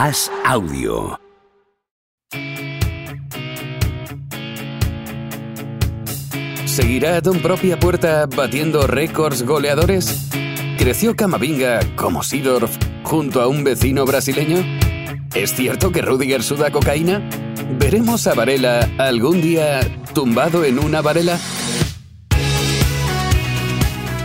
Haz audio. ¿Seguirá Don Propia Puerta batiendo récords goleadores? ¿Creció Camavinga como Sidorf junto a un vecino brasileño? ¿Es cierto que Rudiger suda cocaína? ¿Veremos a Varela algún día tumbado en una varela?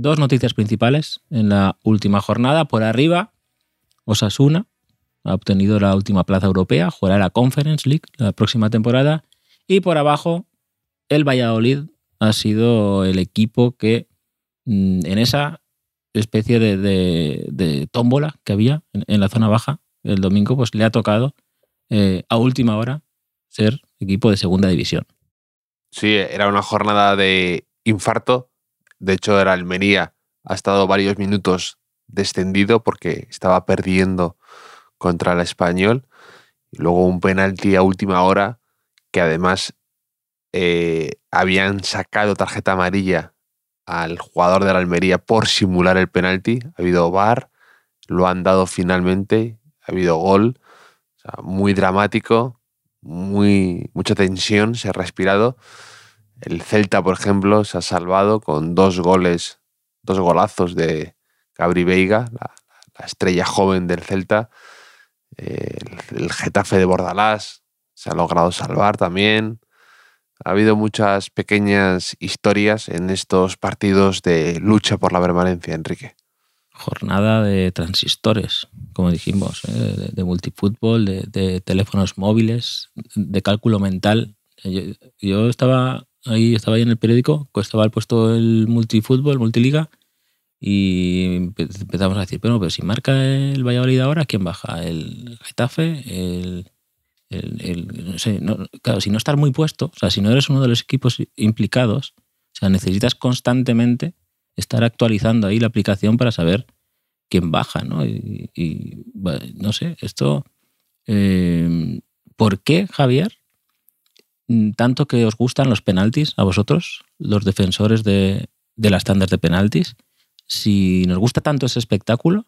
dos noticias principales en la última jornada. Por arriba, Osasuna ha obtenido la última plaza europea, jugará la Conference League la próxima temporada. Y por abajo, el Valladolid ha sido el equipo que mm, en esa especie de, tómbola que había en, la zona baja el domingo, pues le ha tocado eh, a última hora ser equipo de segunda división. Sí, era una jornada de infarto. De hecho, era Almería. Ha estado varios minutos descendido porque estaba perdiendo contra el español. Y luego un penalti a última hora que además eh, habían sacado tarjeta amarilla al jugador de la Almería por simular el penalti. Ha habido VAR, lo han dado finalmente, ha habido gol. muy dramático muy, mucha tensión, se ha respirado. El Celta, por ejemplo, se ha salvado con dos goles, dos golazos de Gabri Veiga, la, estrella joven del Celta. El, Getafe de Bordalás se ha logrado salvar también. Ha habido muchas pequeñas historias en estos partidos de lucha por la permanencia, Enrique jornada de transistores, como dijimos, ¿eh? de, multifútbol, de, teléfonos móviles, de cálculo mental. Yo, estaba ahí, estaba ahí en el periódico, estaba puesto el multifútbol, multiliga, y empezamos a decir, pero, pero si marca el Valladolid ahora, ¿quién baja? ¿El Getafe? ¿El, no sé, claro, si no estás muy puesto, o sea, si no eres uno de los equipos implicados, o sea, necesitas constantemente estar actualizando ahí la aplicación para saber quién baja, ¿no? Y, no sé, esto... Eh, ¿Por qué, Javier, tanto que os gustan los penaltis a vosotros, los defensores de, de las tandas de penaltis? Si nos gusta tanto ese espectáculo,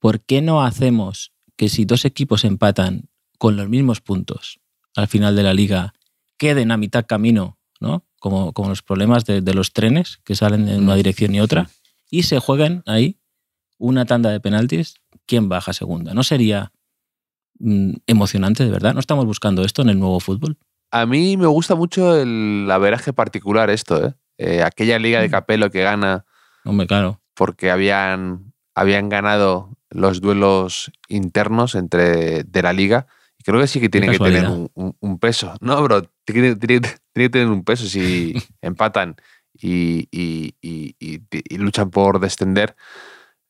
¿por qué no hacemos que si dos equipos empatan con los mismos puntos al final de la liga, queden a mitad camino, ¿no? como, los problemas de, los trenes que salen en una mm. dirección y otra, y se jueguen ahí una tanda de penaltis, ¿quién baja segunda? ¿No sería mm, emocionante de verdad? ¿No estamos buscando esto en el nuevo fútbol? A mí me gusta mucho el averaje particular esto, ¿eh? eh aquella liga de mm. Capelo que gana. Hombre, claro. Porque habían, habían ganado los duelos internos entre, de la liga Creo que sí que tiene que tener un, peso. No, bro, tiene, que tener un peso si empatan y, luchan por descender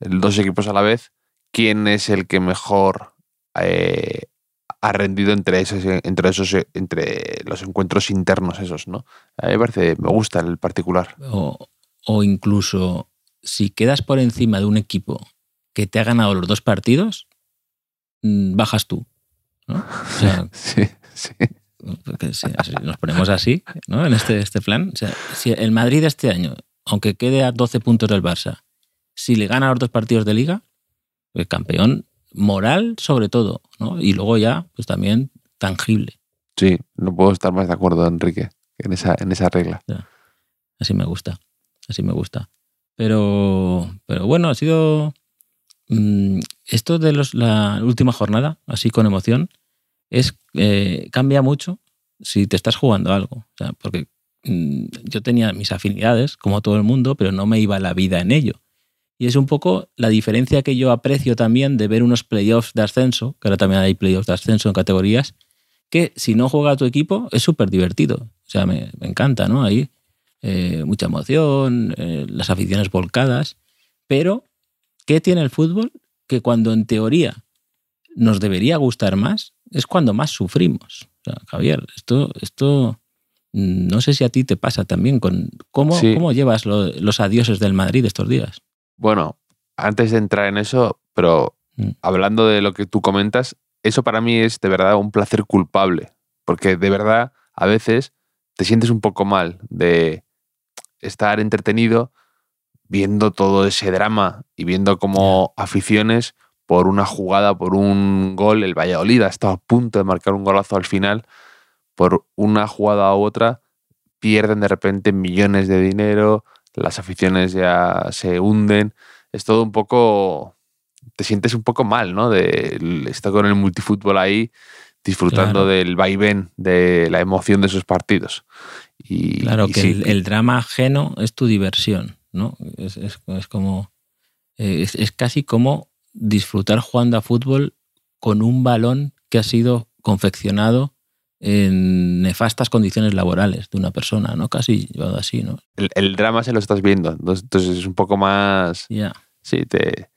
dos equipos a la vez. ¿Quién es el que mejor eh, ha rendido entre esos, entre esos, entre los encuentros internos esos, ¿no? A mí me parece, me gusta el particular. O, o incluso si quedas por encima de un equipo que te ha ganado los dos partidos, mm, bajas tú. ¿no? sí, sí. nos ponemos así, ¿no? En este, este plan. O sea, si el Madrid este año, aunque quede a 12 puntos del Barça, si le gana los dos partidos de liga, el campeón moral sobre todo, ¿no? Y luego ya, pues también tangible. Sí, no puedo estar más de acuerdo, Enrique, en esa, en esa regla. Así me gusta, así me gusta. Pero, pero bueno, ha sido Mm, esto de los, la última jornada, así con emoción, es eh, cambia mucho si te estás jugando algo. porque mm, yo tenía mis afinidades, como todo el mundo, pero no me iba la vida en ello. Y es un poco la diferencia que yo aprecio también de ver unos playoffs de ascenso, que ahora también hay playoffs de ascenso en categorías, que si no juega tu equipo es súper divertido. O sea, me, encanta, ¿no? Ahí eh, mucha emoción, eh, las aficiones volcadas, pero ¿Qué tiene el fútbol? Que cuando en teoría nos debería gustar más, es cuando más sufrimos. O sea, Javier, esto, esto mm, no sé si a ti te pasa también con cómo, Sí. cómo llevas lo- los adioses del Madrid estos días. Bueno, antes de entrar en eso, pero Mm. hablando de lo que tú comentas, eso para mí es de verdad un placer culpable, porque de verdad a veces te sientes un poco mal de estar entretenido viendo todo ese drama y viendo cómo aficiones por una jugada, por un gol, el Valladolid ha estado a punto de marcar un golazo al final, por una jugada u otra, pierden de repente millones de dinero, las aficiones ya se hunden, es todo un poco, te sientes un poco mal, ¿no? De estar con el multifútbol ahí disfrutando Claro. del vaivén, de la emoción de esos partidos. Y, Claro y que sí, el, el drama ajeno es tu diversión, ¿no? Es, es- es como. eh, Es, es casi como disfrutar jugando a fútbol con un balón que ha sido confeccionado en nefastas condiciones laborales de una persona, ¿no? Casi llevado así, ¿no? el, el drama se lo estás viendo, entonces, es un poco más... Ya. Sí, te,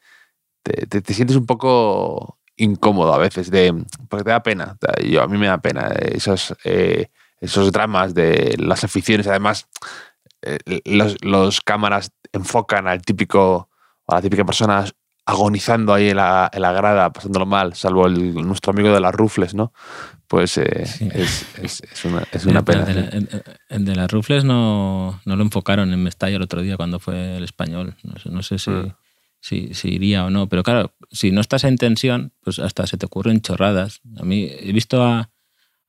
te, te- te sientes un poco incómodo a veces, de, porque te da pena. Yo, a mí me da pena esos, eh, esos dramas de las aficiones. Además, eh, los, los cámaras enfocan al típico, a la típica persona agonizando ahí en la, en la grada, pasándolo mal, salvo el, nuestro amigo de las rufles, ¿no? Pues eh, Sí. es, es- es una, es una pena. El el- el de las rufles no, no lo enfocaron en Mestalla el otro día cuando fue el español. No sé, no sé si, Mm. si, si iría o no. Pero claro, si no estás en tensión, pues hasta se te ocurren chorradas. A mí he visto a,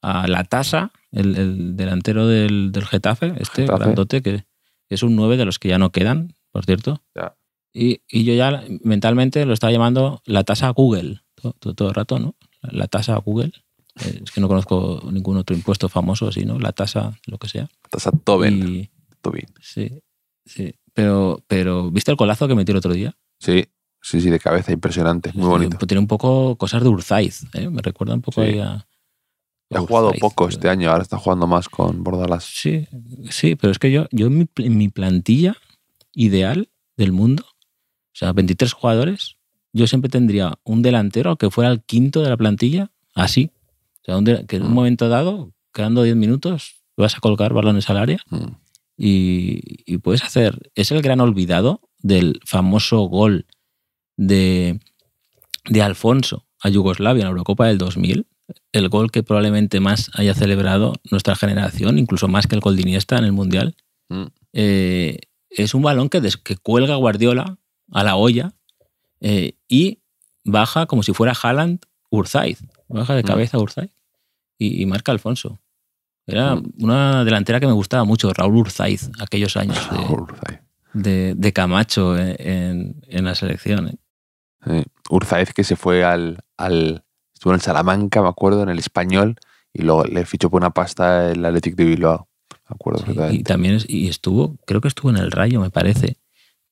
a La Tasa, el, el delantero del, del Getafe, este Getafe. grandote, que es un 9 de los que ya no quedan, por cierto. Ya. Y, y yo ya mentalmente lo estaba llamando la tasa Google todo, todo- todo el rato, ¿no? La tasa Google. Eh, Es que no conozco ningún otro impuesto famoso así, ¿no? La tasa, lo que sea. Estás a Tobin. Y- Tobin. sí, sí. Pero, pero, ¿viste el colazo que metió el otro día? Sí, sí, sí, de cabeza, impresionante, muy bonito. Tiene, tiene un poco cosas de Urzaiz, ¿eh? Me recuerda un poco Sí. a. Ha jugado Urzaiz, poco pero- este año, ahora está jugando más con Bordalas. Sí, sí, pero es que yo, yo en, mi, en mi plantilla ideal del mundo, o sea, 23 jugadores, yo siempre tendría un delantero que fuera el quinto de la plantilla, así. O sea, un de- que en un Mm. momento dado, quedando 10 minutos, vas a colocar balones al área Mm. y, y puedes hacer. Es el gran olvidado del famoso gol de, de Alfonso a Yugoslavia en la Eurocopa del 2000. El gol que probablemente más haya celebrado nuestra generación, incluso más que el gol de Iniesta en el Mundial. Mm. Eh, es un balón que, des- que cuelga Guardiola a la olla eh, y baja como si fuera Haaland Urzaiz. Baja de Mm. cabeza Urzaiz y, y marca Alfonso. Era Mm. una delantera que me gustaba mucho, Raúl Urzaiz, aquellos años de, Urzaiz. de- de Camacho en, en- en la selección. ¿eh? Sí. Urzaiz que se fue al, al. Estuvo en el Salamanca, me acuerdo, en el español, y luego le fichó por una pasta el Athletic de Bilbao. Me acuerdo Sí, y también es- y estuvo, creo que estuvo en el Rayo, me parece,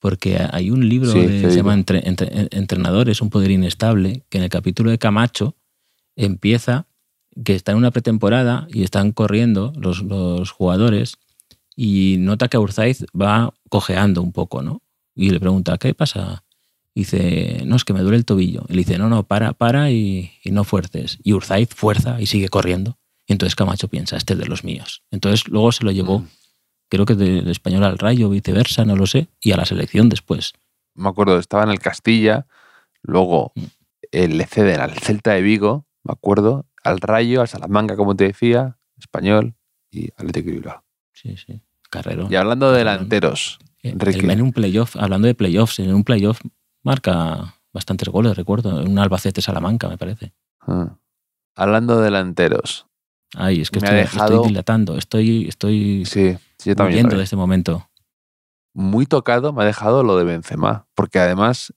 porque hay un libro Sí, de- sí, se llama Entre- Entre- Entrenadores, un poder inestable, que en el capítulo de Camacho empieza que está en una pretemporada y están corriendo los, los jugadores y nota que Urzaiz va cojeando un poco, ¿no? Y le pregunta, ¿qué pasa? Y dice, no, es que me duele el tobillo. Y le dice, no, no, para, para y, y no fuerces. Y Urzaiz fuerza y sigue corriendo. Y entonces Camacho piensa, este es de los míos. Entonces luego se lo llevó, Mm. creo que del español al Rayo, viceversa, no lo sé, y a la selección después. Me acuerdo, estaba en el Castilla, luego Mm. eh, le ceden al Celta de Vigo, me acuerdo, al Rayo, al Salamanca, como te decía, español y Athletic de Bilbao. Sí, sí. Carrero. Y hablando de delanteros, Eh, Enrique. el- en un playoff, hablando de playoffs, en un playoff marca bastantes goles, recuerdo. En un Albacete Salamanca, me parece. ah, hablando de delanteros, Ay, es que estoy, dejado- estoy dilatando, estoy, estoy sí, sí, yo también. de este momento. muy tocado me ha dejado lo de Benzema, porque además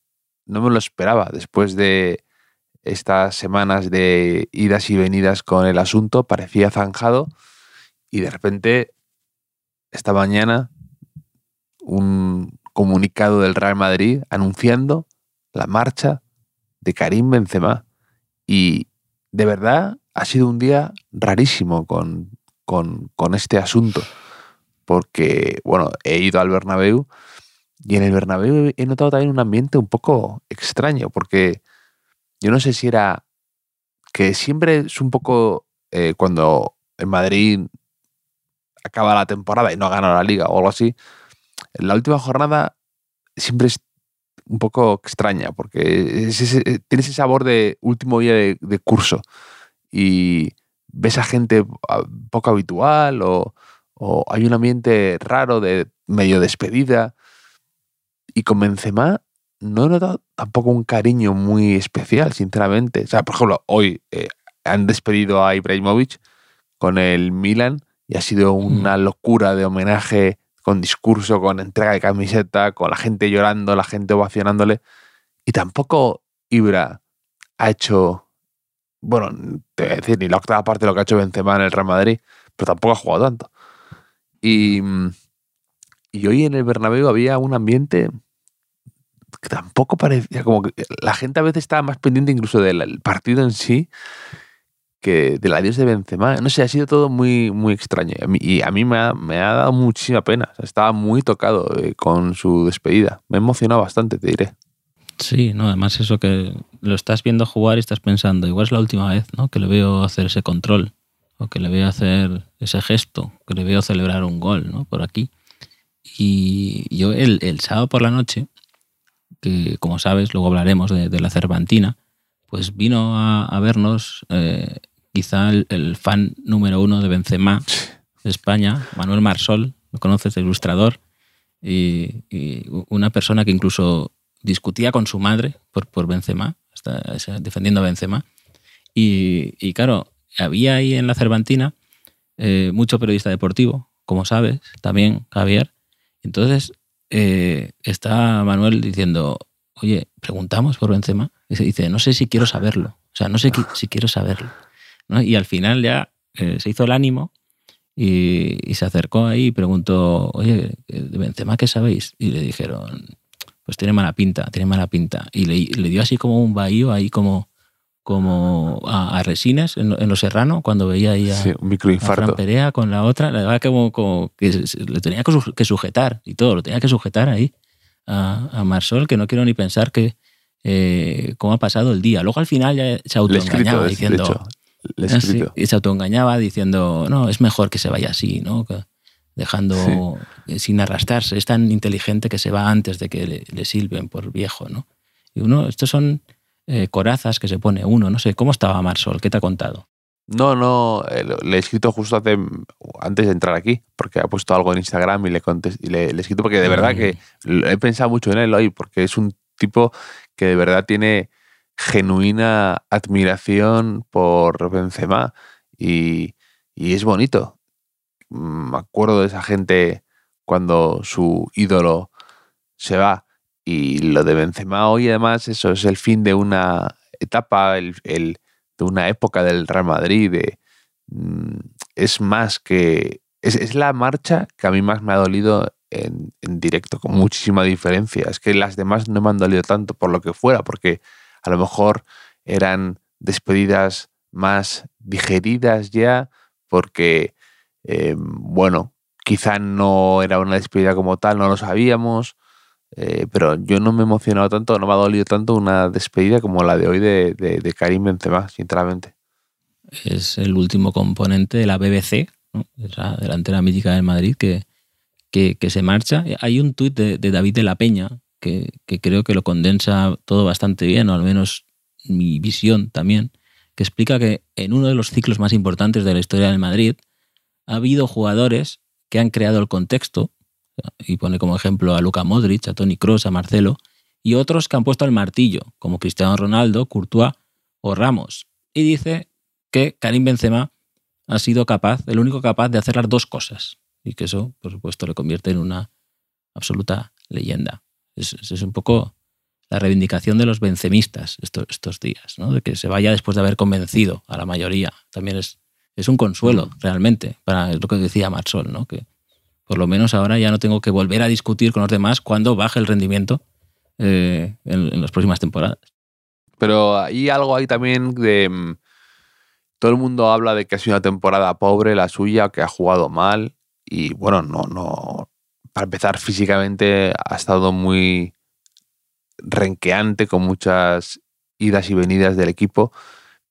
no me lo esperaba después de estas semanas de idas y venidas con el asunto, parecía zanjado y de repente esta mañana un comunicado del Real Madrid anunciando la marcha de Karim Benzema. Y de verdad ha sido un día rarísimo con, con, este asunto porque, bueno, he ido al Bernabéu y en el Bernabéu he notado también un ambiente un poco extraño, porque yo no sé si era que siempre es un poco eh, cuando en Madrid acaba la temporada y no ha ganado la liga o algo así, la última jornada siempre es un poco extraña porque es ese- eh, tiene ese sabor de último día de, curso y ves a gente poco habitual o, o hay un ambiente raro de medio despedida y con Benzema no he notado tampoco un cariño muy especial, sinceramente. O sea, por ejemplo, hoy eh, han despedido a Ibrahimovic con el Milan y ha sido una locura de homenaje con discurso, con entrega de camiseta, con la gente llorando, la gente ovacionándole. Y tampoco Ibra ha hecho, bueno, te voy a decir, ni la octava parte de lo que ha hecho Benzema en el Real Madrid, pero tampoco ha jugado tanto. Y, mm, y hoy en el Bernabéu había un ambiente tampoco parecía, como que la gente a veces estaba más pendiente incluso del el partido en sí que del adiós de Benzema. No sé, ha sido todo muy, muy extraño. Y a mí, y a mí me, ha, me ha dado muchísima pena. O estaba muy tocado eh, con su despedida. Me ha emocionado bastante, te diré. Sí, no, además eso que lo estás viendo jugar y estás pensando, igual es la última vez, ¿no? Que le veo hacer ese control, o que le veo hacer ese gesto, que le veo celebrar un gol, ¿no? Por aquí. Y yo el, el sábado por la noche, que como sabes, luego hablaremos de, de la Cervantina, pues vino a, a vernos eh, quizá el, el fan número uno de Benzema de España, Manuel Marsol, lo conoces, ilustrador, y, y una persona que incluso discutía con su madre por, por Benzema, está defendiendo a Benzema. Y, y claro, había ahí en la Cervantina eh, mucho periodista deportivo, como sabes, también Javier. Entonces eh, está Manuel diciendo, oye, preguntamos por Benzema. Y se dice, no sé si quiero saberlo. O sea, no sé si quiero saberlo. Y al final ya eh, se hizo el ánimo y, se acercó ahí y preguntó, oye, ¿de Benzema qué sabéis? Y le dijeron, pues tiene mala pinta, tiene mala pinta. Y le, le dio así como un bahío ahí como, como a, a Resines en, en Los Serrano, cuando veía ahí a, Sí, un a Fran microinfarto. Perea con la otra, le daba como, como que le tenía que su- que sujetar y todo, lo tenía que sujetar ahí a, a Marsol, que no quiero ni pensar que eh, cómo ha pasado el día. Luego al final ya se autoengañaba diciendo... he Ah, sí, y se autoengañaba diciendo, no, es mejor que se vaya así, ¿no? Que- dejando eh, sin arrastrarse. Es tan inteligente que se va antes de que le, le silben por viejo, ¿no? Y uno, estos son eh, corazas que se pone uno, no sé, ¿cómo estaba Marsol? ¿Qué te ha contado? No, no, eh, le he escrito justo hace, antes de entrar aquí, porque ha puesto algo en Instagram y le, contest- y le, le he escrito porque de verdad que he pensado mucho en él hoy, porque es un tipo que de verdad tiene genuina admiración por Benzema y, y es bonito. Mm, Me acuerdo de esa gente cuando su ídolo se va y lo de Benzema hoy además eso es el fin de una etapa, el, de una época del Real Madrid, mm, es más que... Es, es la marcha que a mí más me ha dolido en, en directo, con muchísima diferencia. Es que las demás no me han dolido tanto por lo que fuera, porque a lo mejor eran despedidas más digeridas ya, porque, eh, bueno, quizá no era una despedida como tal, no lo sabíamos, eh, pero yo no me he emocionado tanto, no me ha dolido tanto una despedida como la de hoy de, de, Karim Benzema, sinceramente. Es el último componente de la BBC, ¿no? esa delantera mítica del Madrid, que, que, que se marcha. Hay un tuit de, de David de la Peña que, que creo que lo condensa todo bastante bien, o al menos mi visión también, que explica que en uno de los ciclos más importantes de la historia del Madrid ha habido jugadores que han creado el contexto, y pone como ejemplo a Luka Modric, a Tony Kroos, a Marcelo, y otros que han puesto el martillo, como Cristiano Ronaldo, Courtois o Ramos. Y dice que Karim Benzema ha sido capaz, el único capaz de hacer las dos cosas. Y que eso, por supuesto, le convierte en una absoluta leyenda. Es, un poco la reivindicación de los bencemistas estos, días, ¿no? de que se vaya después de haber convencido a la mayoría. También es, es un consuelo, realmente, para lo que decía Marsol, ¿no? Por lo menos ahora ya no tengo que volver a discutir con los demás cuando baje el rendimiento eh, en, las próximas temporadas. Pero hay algo ahí también de... mm, Todo el mundo habla de que ha sido una temporada pobre la suya, que ha jugado mal. Y bueno, no, no. Para empezar, físicamente ha estado muy renqueante con muchas idas y venidas del equipo.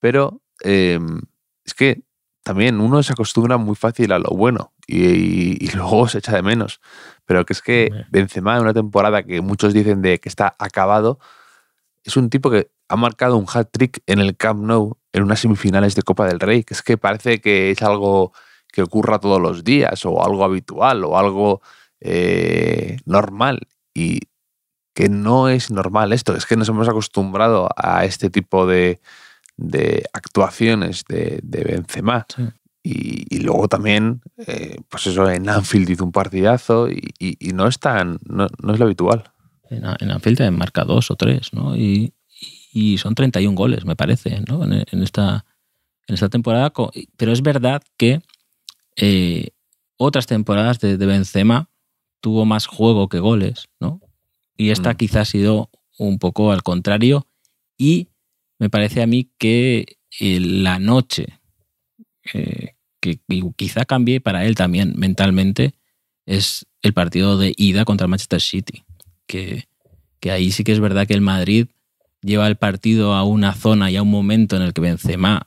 Pero em, es que también uno se acostumbra muy fácil a lo bueno y, y luego se echa de menos. Pero que es que. Benzema en una temporada que muchos dicen de que está acabado, es un tipo que ha marcado un hat-trick en el Camp Nou en unas semifinales de Copa del Rey, que es que parece que es algo que ocurra todos los días o algo habitual o algo eh, normal y que no es normal esto, es que nos hemos acostumbrado a este tipo de, de actuaciones de, de Benzema Sí. Y, y luego también, eh, pues eso, en Anfield hizo un partidazo y, y- y no es tan, no, no es lo habitual. En, en Anfield marca dos o tres, ¿no? Y, y son 31 goles, me parece, ¿no? En, en esta, en esta temporada. Pero es verdad que eh, otras temporadas de, de Benzema tuvo más juego que goles, ¿no? Y esta Mm. quizá ha sido un poco al contrario. Y me parece a mí que eh, la noche, eh, que y quizá cambie para él también mentalmente, es el partido de ida contra el Manchester City. Que, que ahí sí que es verdad que el Madrid lleva el partido a una zona y a un momento en el que Benzema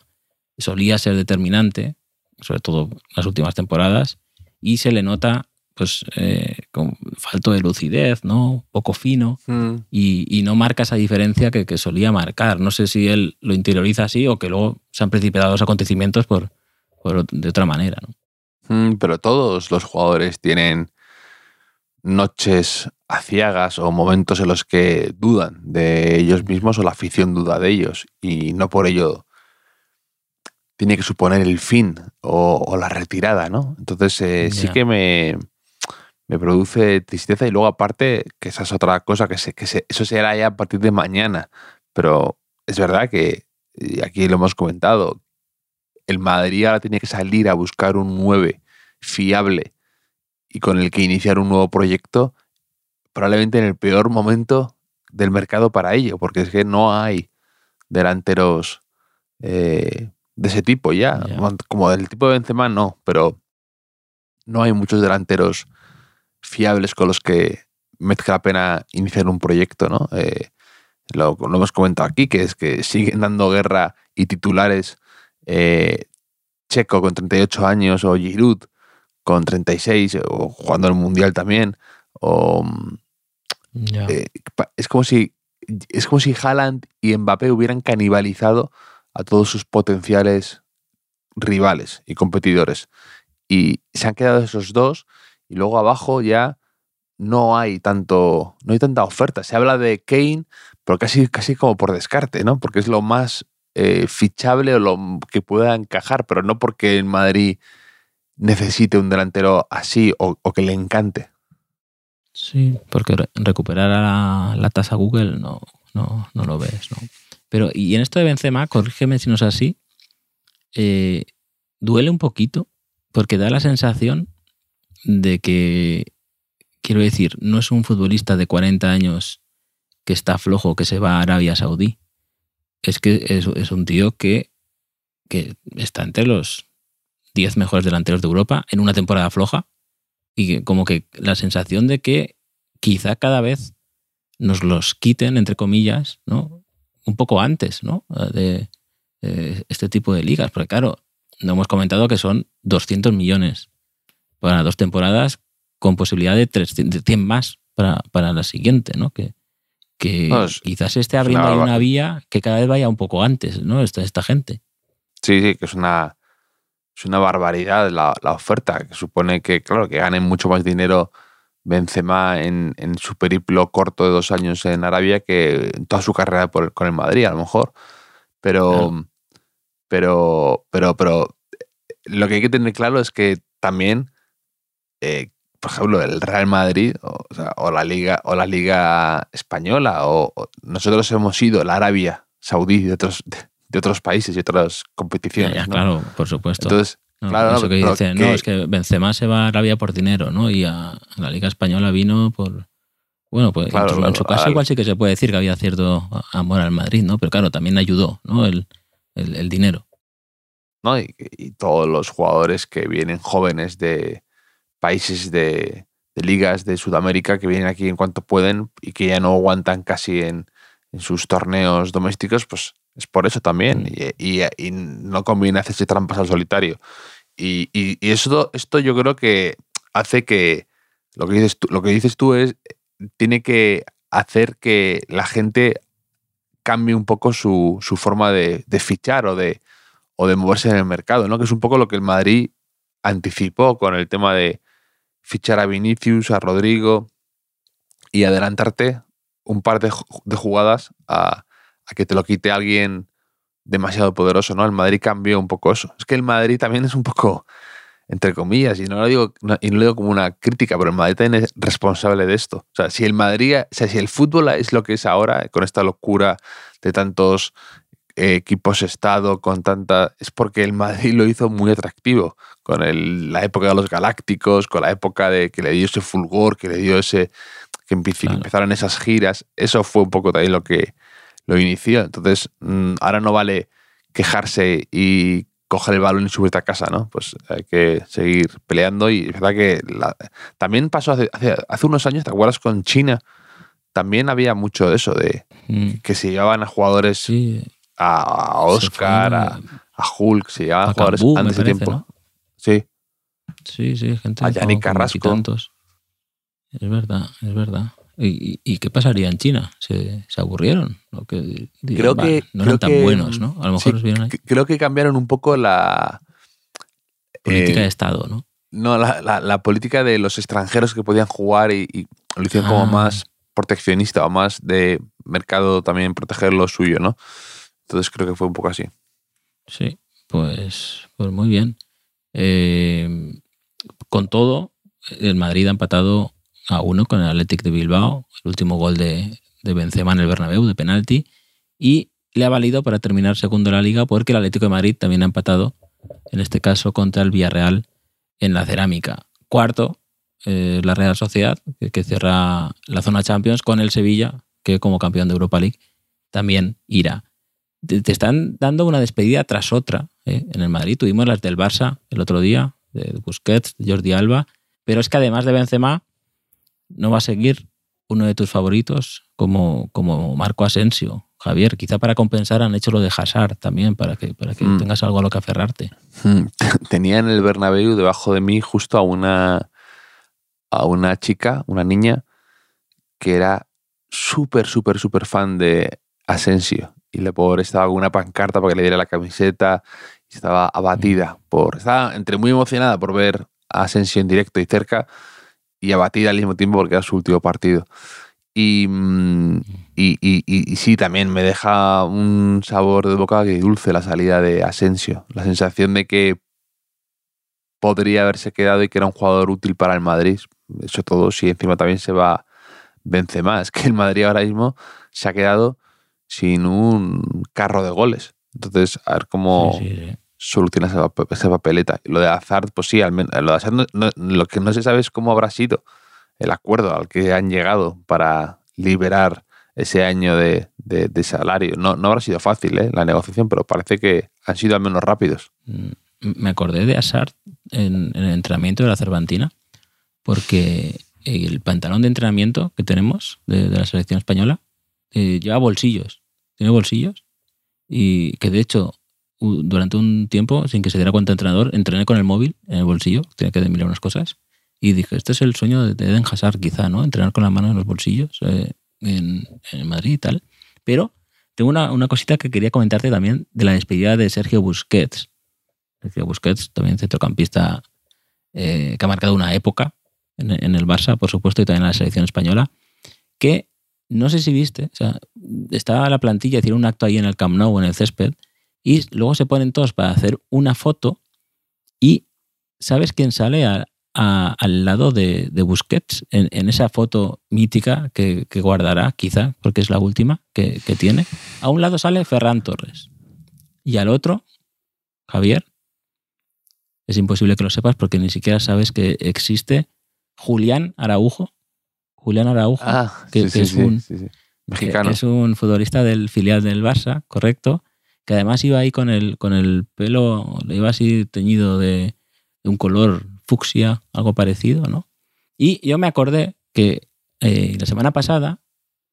solía ser determinante, sobre todo en las últimas temporadas, y se le nota pues eh, con falto de lucidez, ¿no? Poco fino y, y no marca esa diferencia que, que solía marcar. No sé si él lo interioriza así o que luego se han precipitado los acontecimientos por de otra manera, ¿no? Mm, Pero todos los jugadores tienen noches aciagas o momentos en los que dudan de ellos mismos o la afición duda de ellos y no por ello tiene que suponer el fin o, o la retirada, ¿no? Entonces eh, sí que me, me produce tristeza y luego aparte que esa es otra cosa que, se, que se- eso será ya a partir de mañana, pero es verdad que y aquí lo hemos comentado, el Madrid ahora tiene que salir a buscar un 9 fiable y con el que iniciar un nuevo proyecto, probablemente en el peor momento del mercado para ello, porque es que no hay delanteros eh, de ese tipo ya. Como del tipo de Benzema, no, pero no hay muchos delanteros fiables con los que merezca la pena iniciar un proyecto, ¿no? Eh, lo, lo hemos comentado aquí, que es que siguen dando guerra y titulares eh, Checo con 38 años o Giroud con 36 o jugando el Mundial también. O, mm, eh, es como si es como si Haaland y Mbappé hubieran canibalizado a todos sus potenciales rivales y competidores. Y se han quedado esos dos y luego abajo ya no hay tanto no hay tanta oferta. Se habla de Kane, pero casi casi como por descarte, ¿no? Porque es lo más eh, fichable o lo que pueda encajar, pero no porque en Madrid necesite un delantero así o, que le encante. Sí, porque re- recuperar a la, la tasa Google no, no, no lo ves, ¿no? Pero, y en esto de Benzema, corrígeme si no es así, eh, duele un poquito porque da la sensación de que, quiero decir, no es un futbolista de 40 años que está flojo, que se va a Arabia Saudí. Es que es, un tío que, que está entre los 10 mejores delanteros de Europa en una temporada floja y como que la sensación de que quizá cada vez nos los quiten, entre comillas, ¿no? Un poco antes, ¿no? De, de este tipo de ligas. Porque claro, no hemos comentado que son 200 millones para dos temporadas con posibilidad de, 300, de 100 más para, para la siguiente, ¿no? Que, que No, es- quizás esté abriendo una ahí una vía que cada vez vaya un poco antes, ¿no? Esta, esta gente. Sí, sí, que es una, es una barbaridad la, la oferta, que supone que, claro, que ganen mucho más dinero Benzema en, en su periplo corto de dos años en Arabia que en toda su carrera por- con el Madrid, a lo mejor. Pero, pero, pero, pero lo que hay que tener claro es que también, eh, por ejemplo, el Real Madrid o, o sea, o la Liga o la Liga Española o, o nosotros hemos ido la Arabia Saudí de otros, de, otros países y otras competiciones. Ya, ¿no? Claro, por supuesto. Entonces, No, claro, eso no, que dicen, no, es que Benzema se va a Arabia por dinero, ¿no? Y a, a la Liga Española vino por. Bueno, pues Claro, en, su- en claro, su caso al- igual sí que se puede decir que había cierto amor al Madrid, ¿no? Pero claro, también ayudó, ¿no? El, el, el dinero. ¿no? Y, y todos los jugadores que vienen jóvenes de países de, de ligas de Sudamérica que vienen aquí en cuanto pueden y que ya no aguantan casi en, en sus torneos domésticos, pues Es por eso también. Y, y, no conviene hacerse trampas al solitario. Y, y, eso, esto yo creo que hace que lo que dices tú, lo que dices tú es tiene que hacer que la gente cambie un poco su, su forma de, de, fichar o de, o de moverse en el mercado, ¿no? Que es un poco lo que el Madrid anticipó con el tema de fichar a Vinicius, a Rodrigo y adelantarte un par de, jugadas a, que te lo quite alguien demasiado poderoso, ¿no? El Madrid cambió un poco eso. Es que el Madrid también es un poco, entre comillas, y no lo digo, y no lo digo como una crítica, pero el Madrid también es responsable de esto. O sea, si el Madrid, o sea, si el fútbol es lo que es ahora, con esta locura de tantos equipos estado, con tanta. es porque el Madrid lo hizo muy atractivo. Con el, la época de los Galácticos, con la época de que le dio ese fulgor, que le dio ese que empezaron esas giras, eso fue un poco también lo que lo inició. Entonces, mm, ahora no vale quejarse y coger el balón y subirte a casa, ¿no? Pues hay que seguir peleando y es verdad que también pasó hace, hace, unos años, ¿te acuerdas con China? También había mucho de eso, de mm. que se llevaban a jugadores, a, Oscar, a, Hulk, se llevaban a, jugadores antes de tiempo. Sí. Sí, sí, gente. A Yannick Carrasco. Es verdad, es verdad. ¿Y, qué pasaría en China? ¿Se, aburrieron? creo que. No eran tan buenos, ¿no? A lo mejor ahí. Creo que cambiaron un poco la. Política de eh, Estado, ¿no? No, la, política de los extranjeros que podían jugar y, lo hicieron como ah. más proteccionista o más de mercado también proteger lo suyo, ¿no? Entonces creo que fue un poco así. Sí, pues, pues muy bien. Eh, con todo, el Madrid ha empatado a uno con el Athletic de Bilbao, el último gol de, de Benzema en el Bernabéu de penalti, y le ha valido para terminar segundo en la liga porque el Atlético de Madrid también ha empatado, en este caso contra el Villarreal en la cerámica. Cuarto, eh, la Real Sociedad, que, cierra la zona Champions con el Sevilla, que como campeón de Europa League también irá. Te, están dando una despedida tras otra. Eh, en el Madrid tuvimos las del Barça el otro día, de Busquets, de Jordi Alba, pero es que además de Benzema, no va a seguir uno de tus favoritos como, como Marco Asensio. Javier, quizá para compensar han hecho lo de Hazard también, para que, para que mm. tengas algo a lo que aferrarte. Mm. Tenía en el Bernabéu debajo de mí justo a una, a una chica, una niña, que era súper, súper, súper fan de Asensio. Y la pobre estaba con una pancarta para que le diera la camiseta y estaba abatida por... Estaba entre muy emocionada por ver a Asensio en directo y cerca, y abatida al mismo tiempo porque era su último partido. Mm, y, y, y, sí, también me deja un sabor de boca que dulce la salida de Asensio. La sensación de que podría haberse quedado y que era un jugador útil para el Madrid. Eso todo, si encima también se va Benzema. Es que el Madrid ahora mismo se ha quedado sin un carro de goles. Entonces, a ver cómo, soluciona esa, papeleta. Lo de Hazard, pues sí, al menos, lo, de Hazard lo que no se sabe es cómo habrá sido el acuerdo al que han llegado para liberar ese año de, salario. No, no habrá sido fácil ¿eh? la negociación, pero parece que han sido al menos rápidos. Mm, me acordé de Hazard en, el entrenamiento de la Cervantina, porque el pantalón de entrenamiento que tenemos de, la selección española eh, lleva bolsillos. Tiene bolsillos y que de hecho durante un tiempo, sin que se diera cuenta el entrenador, entrené con el móvil en el bolsillo, tenía que mirar unas cosas, y dije, este es el sueño de Eden Hazard quizá, ¿no? Entrenar con la mano en los bolsillos eh, en, Madrid y tal. Pero tengo una, una, cosita que quería comentarte también de la despedida de Sergio Busquets. Sergio Busquets, también centrocampista eh, que ha marcado una época en, en, el Barça, por supuesto, y también en la selección española, que no sé si viste, o sea, estaba la plantilla, hicieron un acto ahí en el Camp Nou, en el césped, y luego se ponen todos para hacer una foto y ¿sabes quién sale al lado de, Busquets en, esa foto mítica que, guardará, quizá, porque es la última que, tiene? A un lado sale Ferran Torres y al otro, Javier, es imposible que lo sepas porque ni siquiera sabes que existe Julián Araujo. Julián Araujo, ah, que, es un... Mexicano. es un futbolista del filial del Barça, correcto, que además iba ahí con el, con el pelo, le iba así teñido de, un color fucsia, algo parecido, ¿no? Y yo me acordé que eh, la semana pasada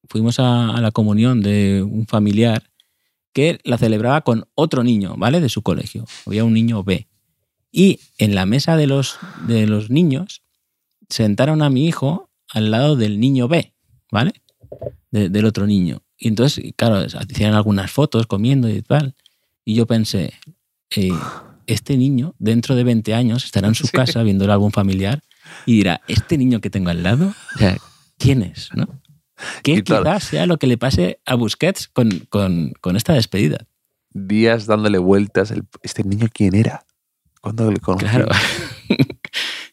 fuimos a, la comunión de un familiar que la celebraba con otro niño, ¿vale? De su colegio. Había un niño B. Y en la mesa de los, de los niños sentaron a mi hijo al lado del niño B, ¿vale? del otro niño. Y entonces, claro, hacían algunas fotos comiendo y tal. Y yo pensé, eh, este niño dentro de 20 años estará en su casa viendo el álbum familiar y dirá, este niño que tengo al lado, o sea, ¿quién es? ¿no? ¿Qué quizás sea lo que le pase a Busquets con, con, con esta despedida? Días dándole vueltas, ¿este niño quién era? ¿Cuándo le conocí? Claro.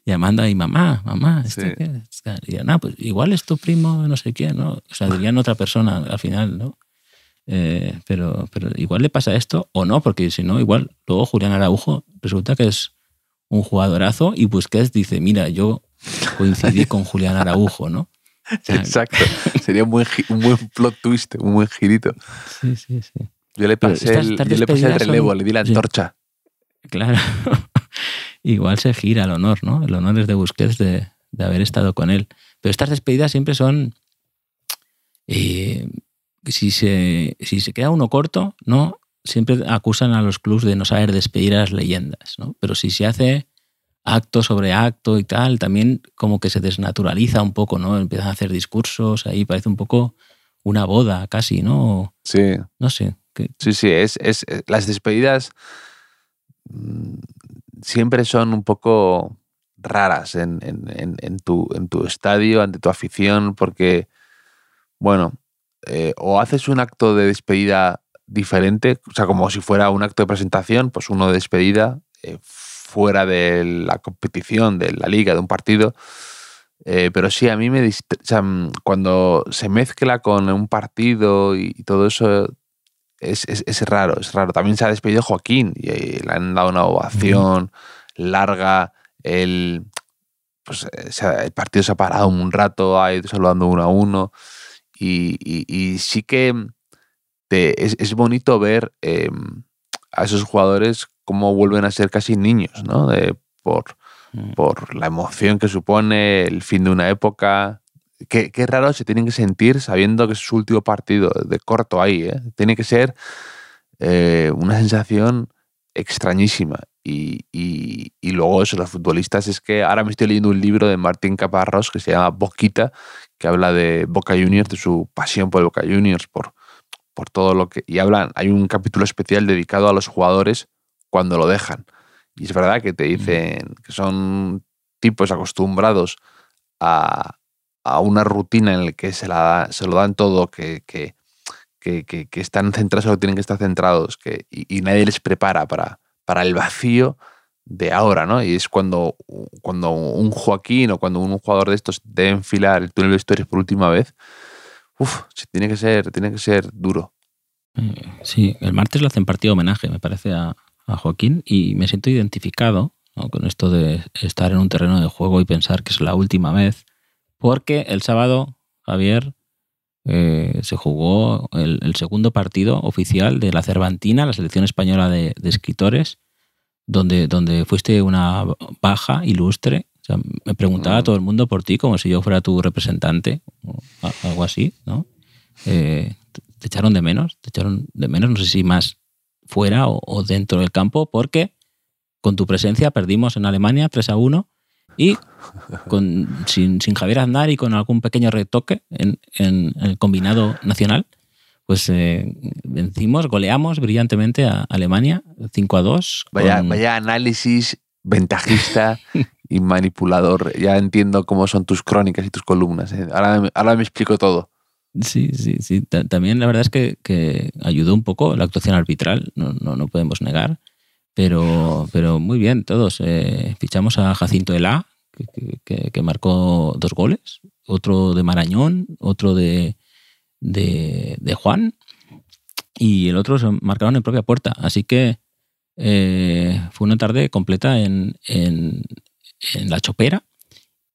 Llamando a mi mamá, mamá, ¿este qué? Y pues igual es tu primo, no sé quién, ¿no? O sea, dirían otra persona al final, ¿no? Eh, pero, pero igual le pasa esto o no, porque si no, igual luego Julián Araujo resulta que es un jugadorazo y Busquets dice, mira, yo coincidí con Julián Araujo, ¿no? Exacto. Sería un buen, un buen plot twist, un buen girito. Sí, sí, sí. Yo le pasé, el, yo le pasé el relevo, le di la antorcha. Claro. Igual se gira el honor, ¿no? El honor es de Busquets de, de haber estado con él. Pero estas despedidas siempre son. Eh, si, se, si se queda uno corto, ¿no? Siempre acusan a los clubs de no saber despedir a las leyendas, ¿no? Pero si se hace acto sobre acto y tal, también como que se desnaturaliza un poco, ¿no? Empiezan a hacer discursos, ahí parece un poco una boda casi, ¿no? Sí. No sé. Sí, sí, es, es, las despedidas mm, siempre son un poco raras en, en, tu, en tu estadio, ante tu afición, porque, bueno, eh, o haces un acto de despedida diferente, o sea, como si fuera un acto de presentación, pues uno de despedida, eh, fuera de la competición, de la liga, de un partido. Eh, pero sí, a mí me... Mm, cuando se mezcla con un partido y, todo eso, es, es, raro, es raro. También se ha despedido Joaquín y, eh, le han dado una ovación larga. El, pues, eh, el partido se ha parado un rato, ha ido saludando uno a uno. Y, sí que es, es, bonito ver em, a esos jugadores cómo vuelven a ser casi niños, ¿no? por, mm. por la emoción que supone el fin de una época. Qué, raro se tienen que sentir sabiendo que es su último partido de corto ahí. ¿eh? Tiene que ser eh, una sensación extrañísima. Y, y, luego eso, los futbolistas, es que ahora me estoy leyendo un libro de Martín Caparrós que se llama Boquita, que habla de Boca Juniors, de su pasión por Boca Juniors, por, por todo lo que... Y hablan, hay un capítulo especial dedicado a los jugadores cuando lo dejan. Y es verdad que te dicen que son tipos acostumbrados a, una rutina en la que se, la, se lo dan todo, que, que, que, están centrados que tienen que estar centrados que, y, nadie les prepara para, para el vacío de ahora, ¿no? Y es cuando, cuando un Joaquín o cuando un jugador de estos debe enfilar el túnel de historias por última vez, uff, tiene que ser, tiene que ser duro. Eh, sí, el martes le hacen partido homenaje, me parece, a, a Joaquín y me siento identificado con esto de estar en un terreno de juego y pensar que es la última vez, porque el sábado, Javier, eh, se jugó el, segundo partido oficial de la Cervantina, la selección española de, escritores, donde, donde fuiste una baja ilustre. me preguntaba mm. todo el mundo por ti como si yo fuera tu representante, o algo así, ¿no? Eh, te echaron de menos, te echaron de menos, no sé si más fuera o, dentro del campo, porque con tu presencia perdimos en Alemania 3 a 1 y con, sin, Javier Aznar y con algún pequeño retoque en, el combinado nacional, pues eh, vencimos, goleamos brillantemente a Alemania 5 a 2. Vaya, vaya análisis ventajista y manipulador. Ya entiendo cómo son tus crónicas y tus columnas. ¿eh? Ahora, ahora me explico todo. Sí, sí, sí. También la verdad es que, ayudó un poco la actuación arbitral, no, no, podemos negar. Pero, pero muy bien, todos. Eh, fichamos a Jacinto Elá, que, que, marcó dos goles, otro de Marañón, otro de, de, Juan, y el otro se marcaron en propia puerta. Así que eh, fue una tarde completa en, en, la chopera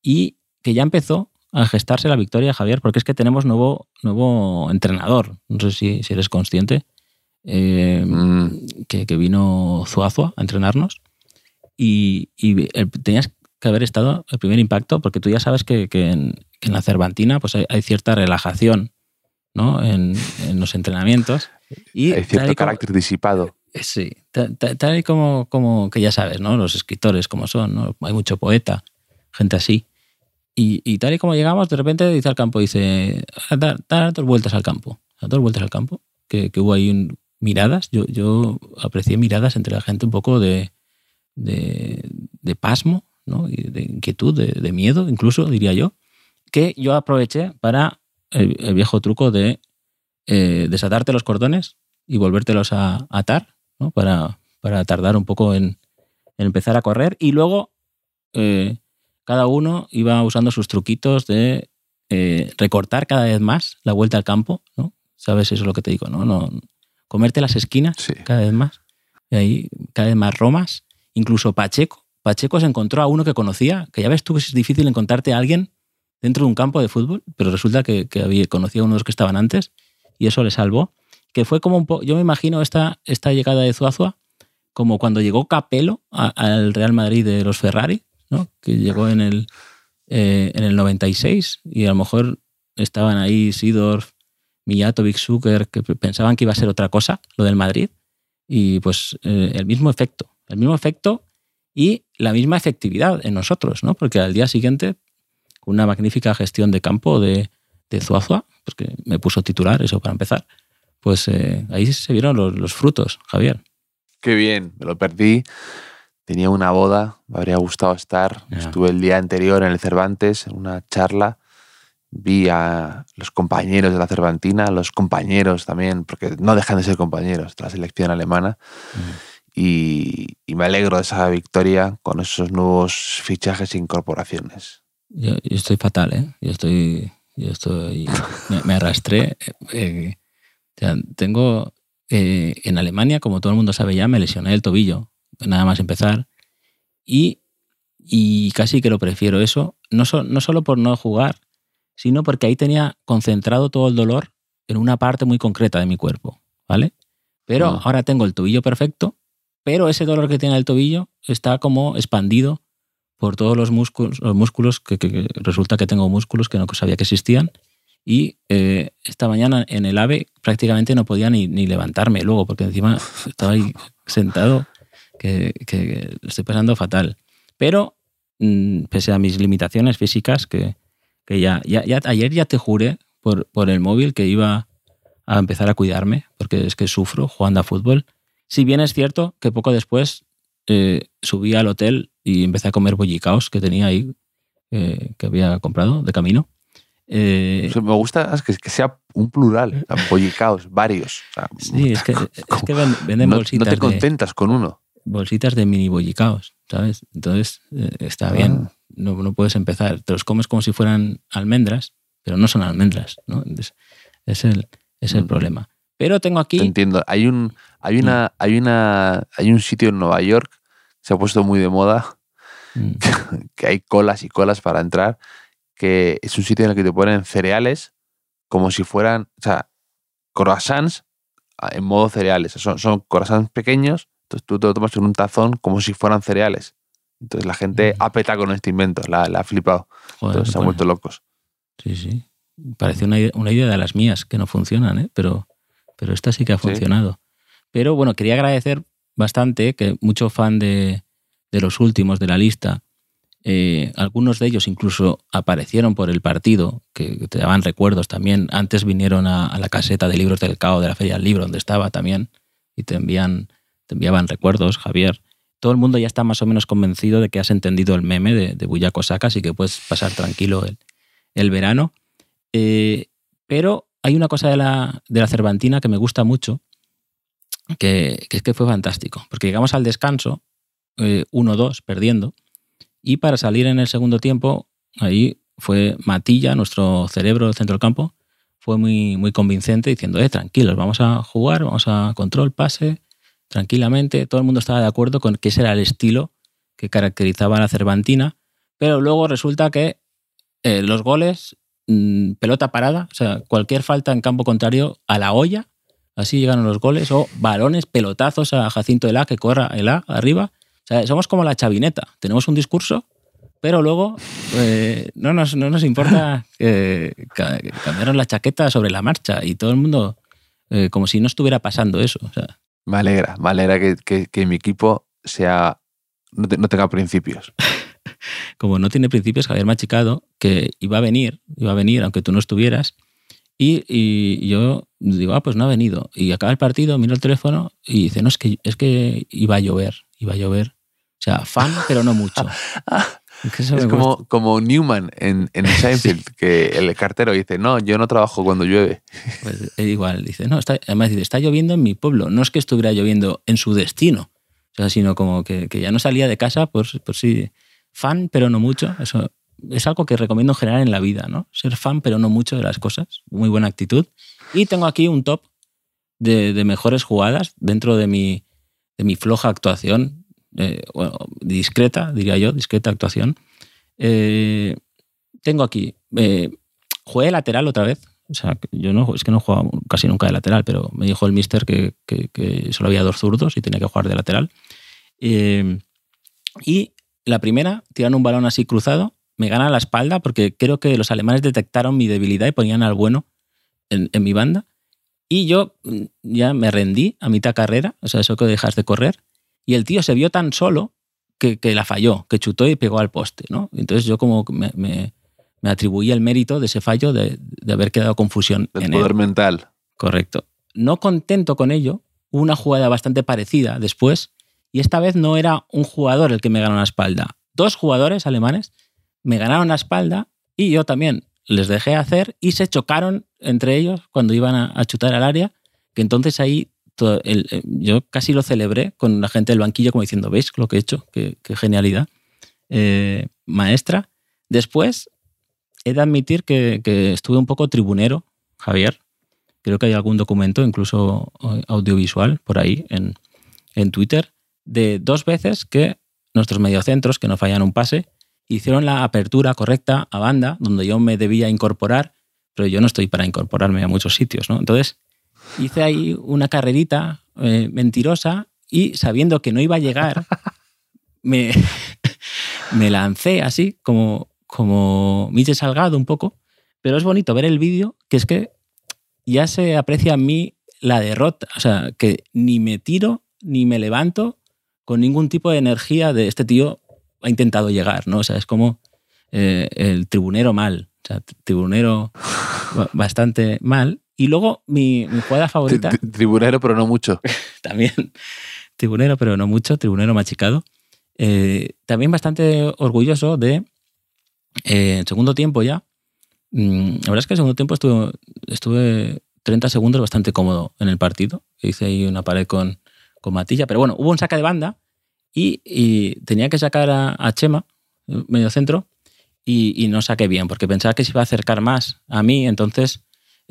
y que ya empezó a gestarse la victoria, Javier, porque es que tenemos nuevo, nuevo entrenador. No sé si, si eres consciente. Eh, mm. que, vino Zuazua a entrenarnos. Y, tenías que haber estado el primer impacto, porque tú ya sabes que, en, la Cervantina pues hay, cierta relajación ¿no? en, los entrenamientos. Y Hay cierto carácter disipado. Eh, sí, tal, y como, como que ya sabes, ¿no? Los escritores como son, ¿no? Hay mucho poeta, gente así. Y, tal y como llegamos, de repente dice al campo, dice, dar, dos vueltas al campo, dos vueltas al campo, que, hubo ahí miradas, yo, yo aprecié miradas entre la gente un poco de, de, pasmo, ¿no? Y de inquietud, de, miedo, incluso, diría yo, que yo aproveché para el, viejo truco de eh, desatarte los cordones y volvértelos a atar para, para, tardar un poco en, empezar a correr. Y luego eh, cada uno iba usando sus truquitos de eh, recortar cada vez más la vuelta al campo, ¿no? ¿Sabes? Eso es lo que te digo, ¿no? no comerte las esquinas cada vez más. Y ahí cada vez más romas. Incluso Pacheco. Pacheco se encontró a uno que conocía, que ya ves tú que es difícil encontrarte a alguien dentro de un campo de fútbol, pero resulta que, que había, conocía a uno de los que estaban antes y eso le salvó que fue como un poco, yo me imagino esta, esta llegada de Zuazua como cuando llegó Capello al Real Madrid de los Ferrari, ¿no? que llegó en el, eh, en el 96 y a lo mejor estaban ahí Sidorf, Mijatovic, Zucker, que pensaban que iba a ser otra cosa, lo del Madrid, y pues eh, el mismo efecto, el mismo efecto y la misma efectividad en nosotros, ¿no? porque al día siguiente, con una magnífica gestión de campo de, de Zuazua, porque me puso titular, eso para empezar, pues eh, ahí se vieron los, frutos, Javier. Qué bien, me lo perdí. Tenía una boda, me habría gustado estar. Estuve el día anterior en el Cervantes, en una charla. Vi a los compañeros de la Cervantina, los compañeros también, porque no dejan de ser compañeros de la selección alemana. y, me alegro de esa victoria con esos nuevos fichajes e incorporaciones. Yo, estoy fatal, ¿eh? Yo estoy. Yo estoy me, arrastré. Eh, tengo eh, en Alemania, como todo el mundo sabe ya, me lesioné el tobillo, nada más empezar. Y, casi que lo prefiero eso, no, no solo por no jugar, sino porque ahí tenía concentrado todo el dolor en una parte muy concreta de mi cuerpo, ¿vale? Pero ah. ahora tengo el tobillo perfecto, pero ese dolor que tiene el tobillo está como expandido por todos los músculos, los músculos que resulta que tengo músculos que no sabía que existían y eh, esta mañana en el AVE prácticamente no podía ni, ni levantarme luego, porque encima estaba ahí sentado, que, que estoy pasando fatal. Pero, mm, pese a mis limitaciones físicas, que, que ya, ya, ayer ya te juré por, por el móvil que iba a empezar a cuidarme, porque es que sufro jugando a fútbol. Si bien es cierto que poco después eh, subí al hotel y empecé a comer bollicaos que tenía ahí, eh, que había comprado de camino. Eh, me gusta que, sea un plural, ampollicaos, varios. sí, es que, venden bolsitas. No te contentas con uno. Bolsitas de mini bollicaos, ¿sabes? Entonces eh, está ah. bien, no, no, puedes empezar. Te los comes como si fueran almendras, pero no son almendras, ¿no? es el, es el mm. problema. Pero tengo aquí. entiendo. Hay un, hay una, mm. hay una, hay un sitio en Nueva York se ha puesto muy de moda mm. que hay colas y colas para entrar que es un sitio en el que te ponen cereales como si fueran, o sea, croissants ah, en modo cereales. Son, son croissants pequeños, entonces tú te lo tomas en un tazón como si fueran cereales. Entonces la gente mm. apeta con este invento, la, ha flipado. entonces se han vuelto locos. Sí, sí. Parece una idea, de las mías que no funcionan, ¿eh? pero, pero esta sí que ha funcionado. Pero bueno, quería agradecer bastante que mucho fan de, de los últimos de la lista eh, algunos de ellos incluso aparecieron por el partido, que te daban recuerdos también. Antes vinieron a, la caseta de libros del CAO de la Feria del Libro, donde estaba también, y te, envían, te enviaban recuerdos, Javier. Todo el mundo ya está más o menos convencido de que has entendido el meme de, de Buyaco Sacas y que puedes pasar tranquilo el, verano. Eh, pero hay una cosa de la, de la Cervantina que me gusta mucho, que, es que fue fantástico, porque llegamos al descanso, 1-2, eh, perdiendo, y para salir en el segundo tiempo, ahí fue Matilla, nuestro cerebro del centro del campo, fue muy, muy convincente diciendo, eh, tranquilos, vamos a jugar, vamos a control, pase, tranquilamente. Todo el mundo estaba de acuerdo con que ese era el estilo que caracterizaba a la Cervantina, pero luego resulta que eh, los goles, mm, pelota parada, o sea, cualquier falta en campo contrario a la olla, así llegaron los goles, o balones, pelotazos a Jacinto de la que corra el A arriba, somos como la chavineta. Tenemos un discurso, pero luego eh, no, nos, no nos importa que cambiaron la chaqueta sobre la marcha y todo el mundo eh, como si no estuviera pasando eso. O sea, Me alegra, me alegra que, que, mi equipo sea no, no, tenga principios. como no tiene principios, Javier Machicado, que iba a venir, iba a venir aunque tú no estuvieras, y, y, yo digo, ah, pues no ha venido. Y acaba el partido, miro el teléfono y dice, no, es que, es que iba a llover, iba a llover. O sea, fan, pero no mucho. es como, como Newman en, en Seinfeld, que el cartero dice, no, yo no trabajo cuando llueve. Pues igual, dice, no, está, además dice, está lloviendo en mi pueblo. No es que estuviera lloviendo en su destino, o sea, sino como que, que ya no salía de casa, pues, pues sí, fan, pero no mucho. Eso es algo que recomiendo en general en la vida, ¿no? Ser fan, pero no mucho de las cosas. Muy buena actitud. Y tengo aquí un top de, mejores jugadas dentro de mi, de mi floja actuación, eh, discreta, diría yo, discreta actuación. Eh, tengo aquí, eh, jugué lateral otra vez. O sea, yo no, es que no he jugado casi nunca de lateral, pero me dijo el mister que, que, solo había dos zurdos y tenía que jugar de lateral. y la primera, tiran un balón así cruzado me gana la espalda porque creo que los alemanes detectaron mi debilidad y ponían al bueno en, mi banda. Y yo mm, ya me rendí a mitad carrera, o sea, eso que dejas de correr. Y el tío se vio tan solo que, la falló, que chutó y pegó al poste. ¿no? Entonces yo como me, me, atribuí el mérito de ese fallo de, haber quedado confusión. El en poder mental. Correcto. No contento con ello, una jugada bastante parecida después, y esta vez no era un jugador el que me ganó la espalda. Dos jugadores alemanes me ganaron la espalda y yo también les dejé hacer y se chocaron entre ellos cuando iban a, chutar al área, que entonces ahí eh, yo casi lo celebré con la gente del banquillo como diciendo, ¿veis lo que he hecho? Qué, genialidad. Eh, maestra. Después, he de admitir que, estuve un poco tribunero, Javier. Creo que hay algún documento, incluso audiovisual, por ahí en, en Twitter, de dos veces que nuestros mediocentros, que no fallan un pase, hicieron la apertura correcta a banda, donde yo me debía incorporar, pero yo no estoy para incorporarme a muchos sitios, ¿no? Entonces, hice ahí una carrerita eh, mentirosa y sabiendo que no iba a llegar, me, me lancé así, como, como Miche Salgado un poco, pero es bonito ver el vídeo, que es que ya se aprecia en mí la derrota, o sea, que ni me tiro ni me levanto con ningún tipo de energía de este tío ha intentado llegar, ¿no? O sea, es como eh, el tribunero mal, o sea, tribunero bastante mal. Y luego mi, jugada favorita... Tribunero, pero no mucho. también, tribunero, pero no mucho, tribunero machicado. Eh, también bastante orgulloso de, eh, en segundo tiempo ya, mm, la verdad es que en segundo tiempo estuve, estuve 30 segundos bastante cómodo en el partido. Hice ahí una pared con, con Matilla, pero bueno, hubo un saque de banda y, tenía que sacar a, Chema, medio centro, y, no saqué bien, porque pensaba que se iba a acercar más a mí, entonces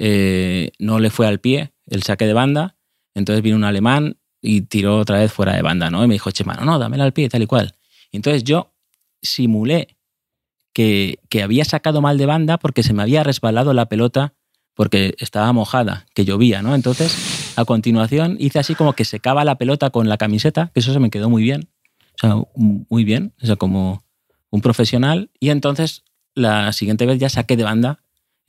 eh, no le fue al pie el saque de banda, entonces vino un alemán y tiró otra vez fuera de banda, ¿no? Y me dijo, Chema, no, no, dámela al pie, tal y cual. Entonces yo simulé que, que, había sacado mal de banda porque se me había resbalado la pelota porque estaba mojada, que llovía, ¿no? Entonces, a continuación hice así como que secaba la pelota con la camiseta, que eso se me quedó muy bien. O sea, muy bien, o sea, como un profesional. Y entonces, la siguiente vez ya saqué de banda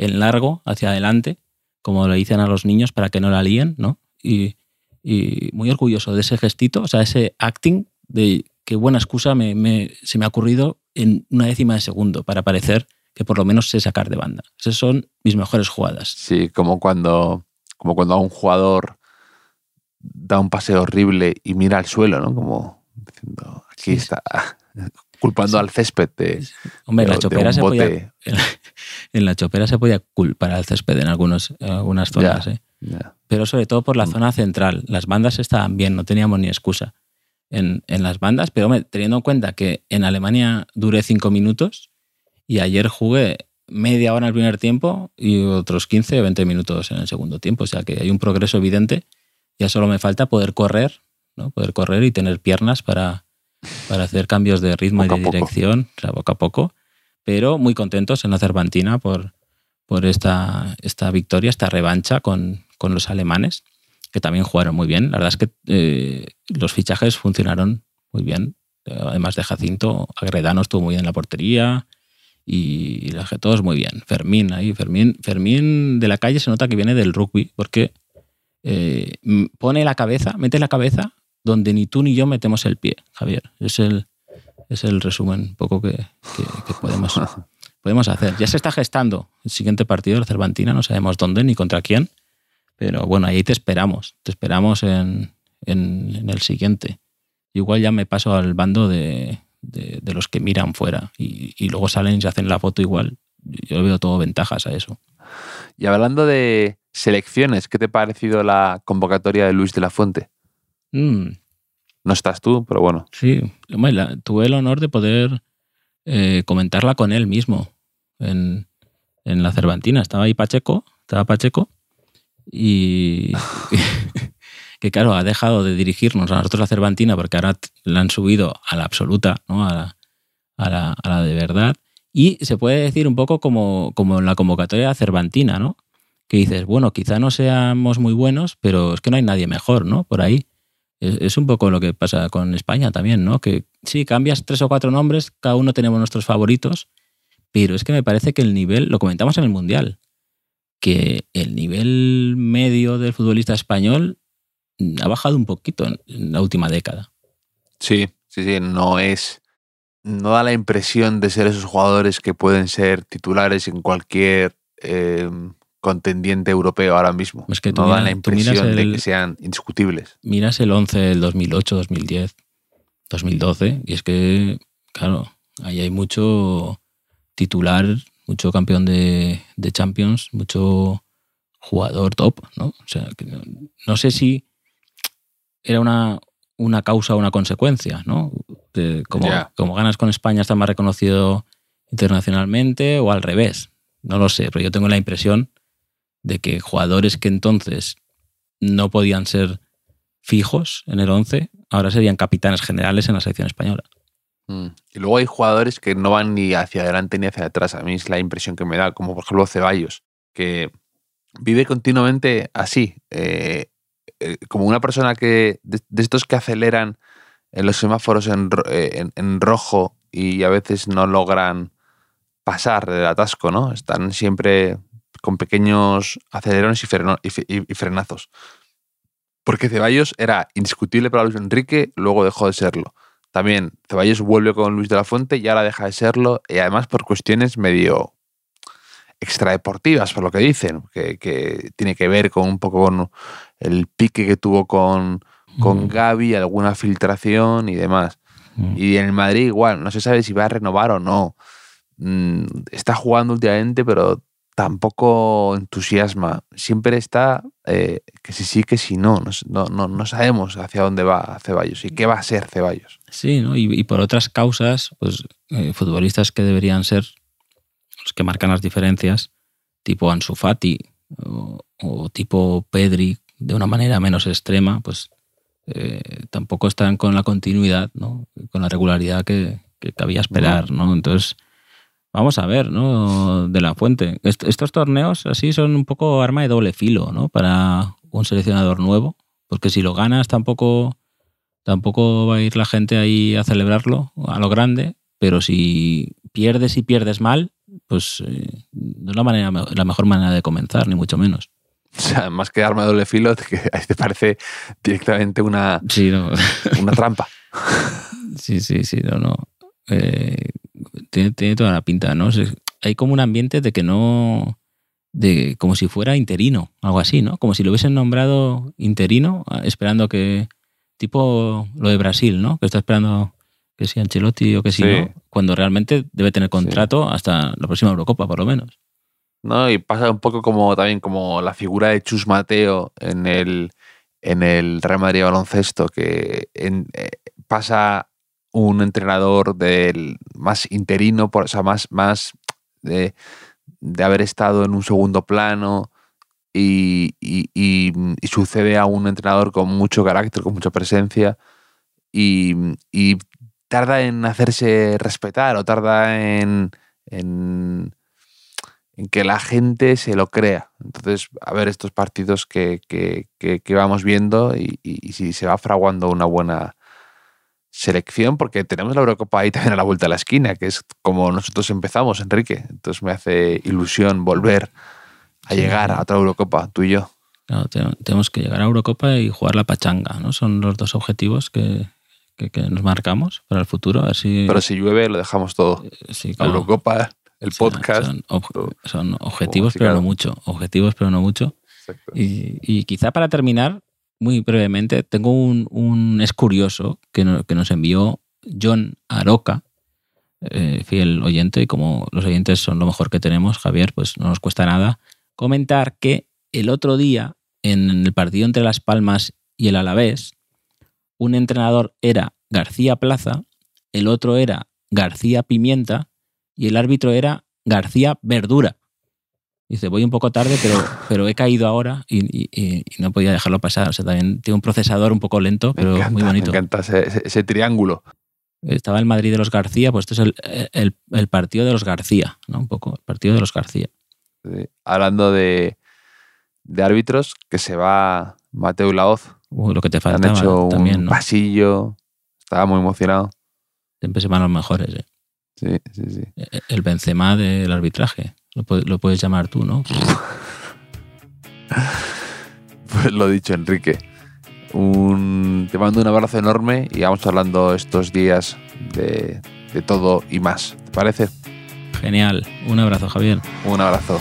en largo, hacia adelante, como le dicen a los niños para que no la líen, ¿no? Y, muy orgulloso de ese gestito, o sea, ese acting de qué buena excusa me, se me ha ocurrido en una décima de segundo para parecer que por lo menos sé sacar de banda. Esas son mis mejores jugadas. Sí, como cuando, como cuando a un jugador da un pase horrible y mira al suelo, ¿no? Como diciendo, aquí está, culpando al césped de. Hombre, la chopera se podía, en la chopera se podía culpar al césped en, algunos, algunas zonas, ¿eh? Pero sobre todo por la mm. zona central. Las bandas estaban bien, no teníamos ni excusa en, en las bandas, pero teniendo en cuenta que en Alemania duré cinco minutos, y ayer jugué media hora en el primer tiempo y otros 15 o 20 minutos en el segundo tiempo. O sea que hay un progreso evidente. Ya solo me falta poder correr, ¿no? poder correr y tener piernas para, para hacer cambios de ritmo y de dirección, o sea, poco a poco. Pero muy contentos en la Cervantina por, por esta, esta victoria, esta revancha con, con los alemanes, que también jugaron muy bien. La verdad es que eh, los fichajes funcionaron muy bien. Además de Jacinto, Agredano estuvo muy bien en la portería y la todos muy bien. Fermín ahí, Fermín, Fermín de la calle se nota que viene del rugby porque eh, pone la cabeza, mete la cabeza donde ni tú ni yo metemos el pie, Javier. Es el, es el resumen poco que, podemos, podemos hacer. Ya se está gestando el siguiente partido de la Cervantina, no sabemos dónde ni contra quién, pero bueno, ahí te esperamos, te esperamos en, el siguiente. Igual ya me paso al bando de, los que miran fuera y, luego salen y se hacen la foto igual. Yo veo todo ventajas a eso. Y hablando de selecciones, ¿qué te ha parecido la convocatoria de Luis de la Fuente? Mm. No estás tú, pero bueno. Sí, tuve el honor de poder eh, comentarla con él mismo en, en, la Cervantina. Estaba ahí Pacheco, estaba Pacheco, y que claro, ha dejado de dirigirnos a nosotros la Cervantina porque ahora la han subido a la absoluta, ¿no? a, la, a, la, a la de verdad. Y se puede decir un poco como, como en la convocatoria Cervantina, ¿no? Que dices, bueno, quizá no seamos muy buenos, pero es que no hay nadie mejor, ¿no? Por ahí. Es, un poco lo que pasa con España también, ¿no? Que sí, cambias tres o cuatro nombres, cada uno tenemos nuestros favoritos, pero es que me parece que el nivel, lo comentamos en el Mundial, que el nivel medio del futbolista español ha bajado un poquito en la última década. Sí, sí, sí, no es. No da la impresión de ser esos jugadores que pueden ser titulares en cualquier eh, contendiente europeo ahora mismo. Es que no dan la impresión de que sean indiscutibles. Miras el 11 del 2008, 2010, 2012, y es que, claro, ahí hay mucho titular, mucho campeón de, Champions, mucho jugador top, ¿no? O sea, no, sé si era una, una causa o una consecuencia, ¿no? como, como ganas con España está más reconocido internacionalmente o al revés. No lo sé, pero yo tengo la impresión de que jugadores que entonces no podían ser fijos en el 11, ahora serían capitanes generales en la selección española. Mm. Y luego hay jugadores que no van ni hacia adelante ni hacia atrás. A mí es la impresión que me da, como por ejemplo Ceballos, que vive continuamente así, eh, eh, como una persona que de, estos que aceleran en los semáforos en, eh, en, rojo y a veces no logran pasar del atasco, ¿no? Están siempre con pequeños acelerones y, frenazos. Porque Ceballos era indiscutible para Luis Enrique, luego dejó de serlo. También Ceballos vuelve con Luis de la Fuente y ahora deja de serlo, y además por cuestiones medio extradeportivas, por lo que dicen, que, tiene que ver con un poco con el pique que tuvo con, con mm. Gaby, alguna filtración y demás. Mm. Y en el Madrid igual, no se sabe si va a renovar o no. Mm, está jugando últimamente, pero tampoco entusiasma. Siempre está eh, que si sí, que si no. No, no. no, sabemos hacia dónde va Ceballos y qué va a ser Ceballos. Sí, ¿no? y, por otras causas, pues eh, futbolistas que deberían ser los que marcan las diferencias, tipo Ansu Fati o, tipo Pedri, de una manera menos extrema, pues eh, tampoco están con la continuidad, ¿no? con la regularidad que, que cabía esperar. ¿no? Entonces, Vamos a ver, ¿no? De la fuente. estos torneos así son un poco arma de doble filo, ¿no? Para un seleccionador nuevo. Porque si lo ganas tampoco, tampoco va a ir la gente ahí a celebrarlo a lo grande. Pero si pierdes y pierdes mal, pues eh, no es la, manera, la mejor manera de comenzar, ni mucho menos. O sea, más que arma de doble filo, que te parece directamente una, una trampa. Sí, sí, sí, no, no. Eh, tiene, toda la pinta, ¿no? hay como un ambiente de que no. de como si fuera interino, algo así, ¿no? Como si lo hubiesen nombrado interino, ah, esperando que. tipo lo de Brasil, ¿no? Que está esperando que sea Ancelotti o que sí, no, cuando realmente debe tener contrato hasta la próxima Eurocopa, por lo menos. No, y pasa un poco como también como la figura de Chus Mateo en el, en el Real Madrid baloncesto, que en, eh, pasa un entrenador del más interino, o sea, más, más de, haber estado en un segundo plano y, sucede a un entrenador con mucho carácter, con mucha presencia y, tarda en hacerse respetar o tarda en, en, que la gente se lo crea. Entonces, a ver estos partidos que, que, que vamos viendo y, si se va fraguando una buena selección, porque tenemos la Eurocopa ahí también a la vuelta de la esquina, que es como nosotros empezamos, Enrique. Entonces me hace ilusión volver a Sí. llegar a otra Eurocopa, tú y yo. Claro, te- tenemos que llegar a Eurocopa y jugar la pachanga, ¿no? Son los dos objetivos que, que- que nos marcamos para el futuro. A ver si, Pero si llueve, lo dejamos todo. sí, La claro. Eurocopa, el podcast. Son, ob- todo. son objetivos, sí, pero claro. no mucho. Objetivos, pero no mucho. Y, y quizá para terminar, muy brevemente, tengo un, un es curioso que, que nos envió John Aroca, eh, fiel oyente, y como los oyentes son lo mejor que tenemos, Javier, pues no nos cuesta nada comentar que el otro día, en el partido entre Las Palmas y el Alavés, un entrenador era García Plaza, el otro era García Pimienta y el árbitro era García Verdura. Dice, voy un poco tarde, pero, pero he caído ahora y, y- y- y no podía dejarlo pasar. O sea, también tiene un procesador un poco lento, pero encanta, muy bonito. Me encanta ese, ese- ese triángulo. Estaba el Madrid de los García, pues esto es el, el- el partido de los García, ¿no? Un poco, el partido de los García. Sí. Hablando de, de árbitros, que se va Mateo Laoz. Uh, lo que te Han faltaba hecho un también, ¿no? pasillo. Estaba muy emocionado. Siempre se van los mejores, ¿eh? Sí, sí, sí. El Benzema del arbitraje. Lo, lo puedes llamar tú, ¿no? Pues lo dicho, Enrique. Un, te mando un abrazo enorme y vamos hablando estos días de, de todo y más. ¿Te parece? Genial. Un abrazo, Javier. Un abrazo.